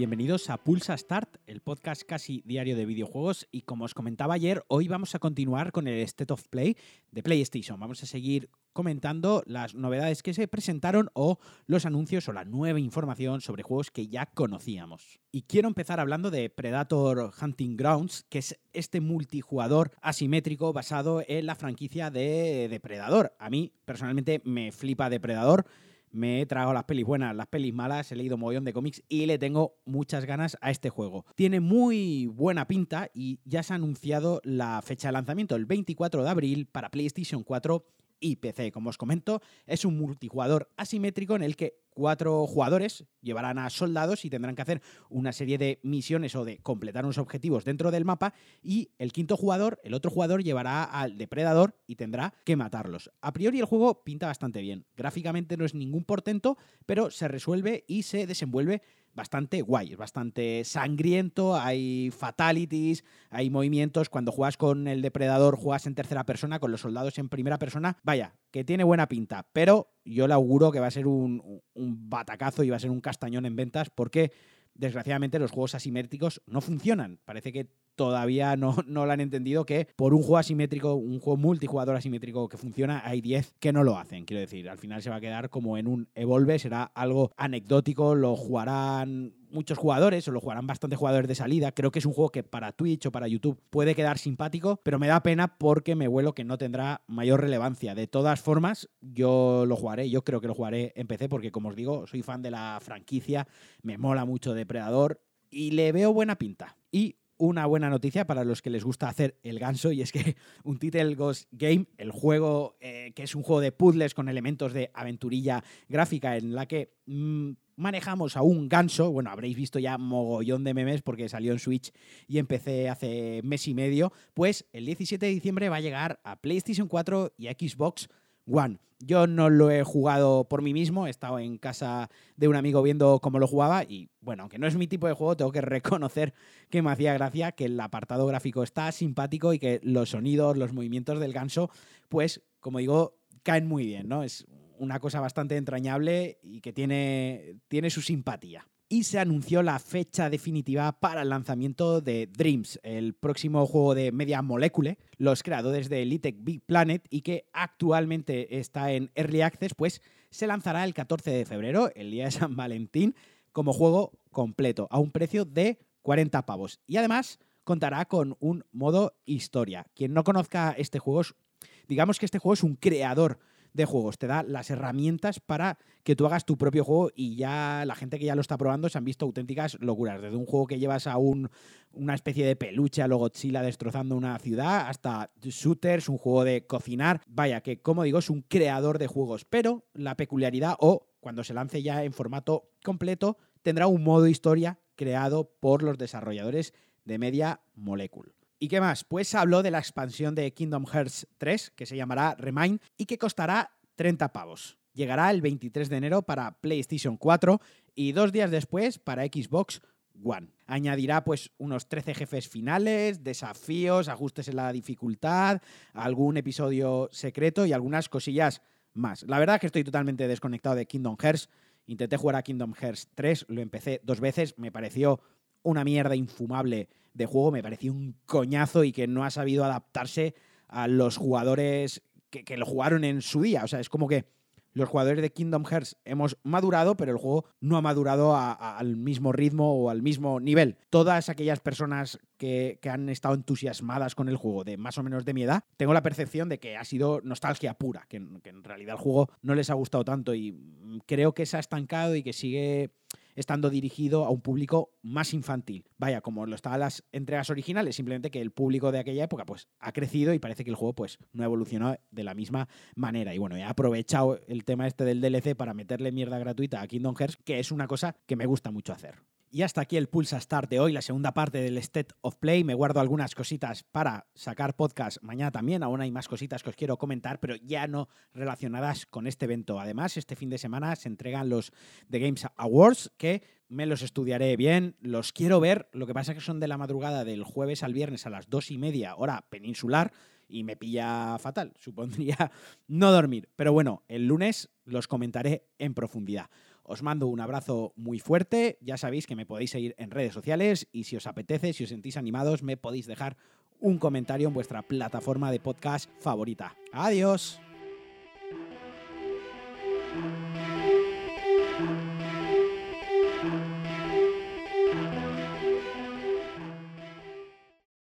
bienvenidos a Pulsa Start, el podcast casi diario de videojuegos. Y como os comentaba ayer, hoy vamos a continuar con el State of Play de PlayStation. Vamos a seguir comentando las novedades que se presentaron o los anuncios o la nueva información sobre juegos que ya conocíamos. Y quiero empezar hablando de Predator Hunting Grounds, que es este multijugador asimétrico basado en la franquicia de Depredador. A mí personalmente me flipa Depredador me he tragado las pelis buenas, las pelis malas, he leído montón de cómics y le tengo muchas ganas a este juego. Tiene muy buena pinta y ya se ha anunciado la fecha de lanzamiento, el 24 de abril, para PlayStation 4 y PC. Como os comento, es un multijugador asimétrico en el que cuatro jugadores llevarán a soldados y tendrán que hacer una serie de misiones o de completar unos objetivos dentro del mapa y el quinto jugador, el otro jugador, llevará al depredador y tendrá que matarlos. A priori el juego pinta bastante bien. Gráficamente no es ningún portento, pero se resuelve y se desenvuelve bastante guay, es bastante sangriento, hay fatalities, hay movimientos, cuando juegas con el depredador juegas en tercera persona, con los soldados en primera persona, vaya, que tiene buena pinta, pero yo le auguro que va a ser un, batacazo y va a ser un castañón en ventas porque desgraciadamente los juegos asimétricos no funcionan. Parece que todavía no, no lo han entendido que por un juego asimétrico, un juego multijugador asimétrico que funciona, hay 10 que no lo hacen. Quiero decir, al final se va a quedar como en un Evolve, será algo anecdótico, lo jugarán muchos jugadores, o lo jugarán bastantes jugadores de salida. Creo que es un juego que para Twitch o para YouTube puede quedar simpático, pero me da pena porque me huelo que no tendrá mayor relevancia. De todas formas, yo lo jugaré, yo creo que lo jugaré en PC porque, como os digo, soy fan de la franquicia, me mola mucho Depredador y le veo buena pinta. Y una buena noticia para los que les gusta hacer el ganso y es que un Title Ghost Game, el juego eh, que es un juego de puzzles con elementos de aventurilla gráfica en la que mm, manejamos a un ganso, bueno, habréis visto ya mogollón de memes porque salió en Switch y empecé hace mes y medio, pues el 17 de diciembre va a llegar a PlayStation 4 y Xbox One. Yo no lo he jugado por mí mismo, he estado en casa de un amigo viendo cómo lo jugaba y bueno, aunque no es mi tipo de juego, tengo que reconocer que me hacía gracia que el apartado gráfico está simpático y que los sonidos, los movimientos del ganso, pues como digo, caen muy bien, ¿no? Es una cosa bastante entrañable y que tiene, tiene su simpatía y se anunció la fecha definitiva para el lanzamiento de Dreams, el próximo juego de Media Molecule, los creadores de Elite Big Planet y que actualmente está en Early Access, pues se lanzará el 14 de febrero, el día de San Valentín, como juego completo, a un precio de 40 pavos. Y además contará con un modo historia. Quien no conozca este juego, digamos que este juego es un creador de juegos. Te da las herramientas para que tú hagas tu propio juego y ya la gente que ya lo está probando se han visto auténticas locuras. Desde un juego que llevas a un, una especie de peluche a lo destrozando una ciudad hasta shooters, un juego de cocinar. Vaya, que como digo, es un creador de juegos. Pero la peculiaridad, o cuando se lance ya en formato completo, tendrá un modo historia creado por los desarrolladores de Media Molecule. ¿Y qué más? Pues habló de la expansión de Kingdom Hearts 3, que se llamará Remind y que costará 30 pavos. Llegará el 23 de enero para PlayStation 4 y dos días después para Xbox One. Añadirá pues unos 13 jefes finales, desafíos, ajustes en la dificultad, algún episodio secreto y algunas cosillas más. La verdad es que estoy totalmente desconectado de Kingdom Hearts. Intenté jugar a Kingdom Hearts 3, lo empecé dos veces, me pareció una mierda infumable de juego, me pareció un coñazo y que no ha sabido adaptarse a los jugadores que, lo jugaron en su día. O sea, es como que los jugadores de Kingdom Hearts hemos madurado, pero el juego no ha madurado al mismo ritmo o al mismo nivel. Todas aquellas personas que, han estado entusiasmadas con el juego de más o menos de mi edad, tengo la percepción de que ha sido nostalgia pura, que, que en realidad el juego no les ha gustado tanto y creo que se ha estancado y que sigue estando dirigido a un público más infantil. Vaya, como lo estaban las entregas originales, simplemente que el público de aquella época pues ha crecido y parece que el juego pues no ha evolucionado de la misma manera. Y bueno, he aprovechado el tema este del DLC para meterle mierda gratuita a Kingdom Hearts, que es una cosa que me gusta mucho hacer. Y hasta aquí el Pulsa Start de hoy, la segunda parte del State of Play. Me guardo algunas cositas para sacar podcast mañana también. Aún hay más cositas que os quiero comentar, pero ya no relacionadas con este evento. Además, este fin de semana se entregan los The Games Awards, que me los estudiaré bien, los quiero ver. Lo que pasa es que son de la madrugada del jueves al viernes a las dos y media, hora peninsular, y me pilla fatal. Supondría no dormir. Pero bueno, el lunes los comentaré en profundidad. Os mando un abrazo muy fuerte. Ya sabéis que me podéis seguir en redes sociales y si os apetece, si os sentís animados, me podéis dejar un comentario en vuestra plataforma de podcast favorita. Adiós.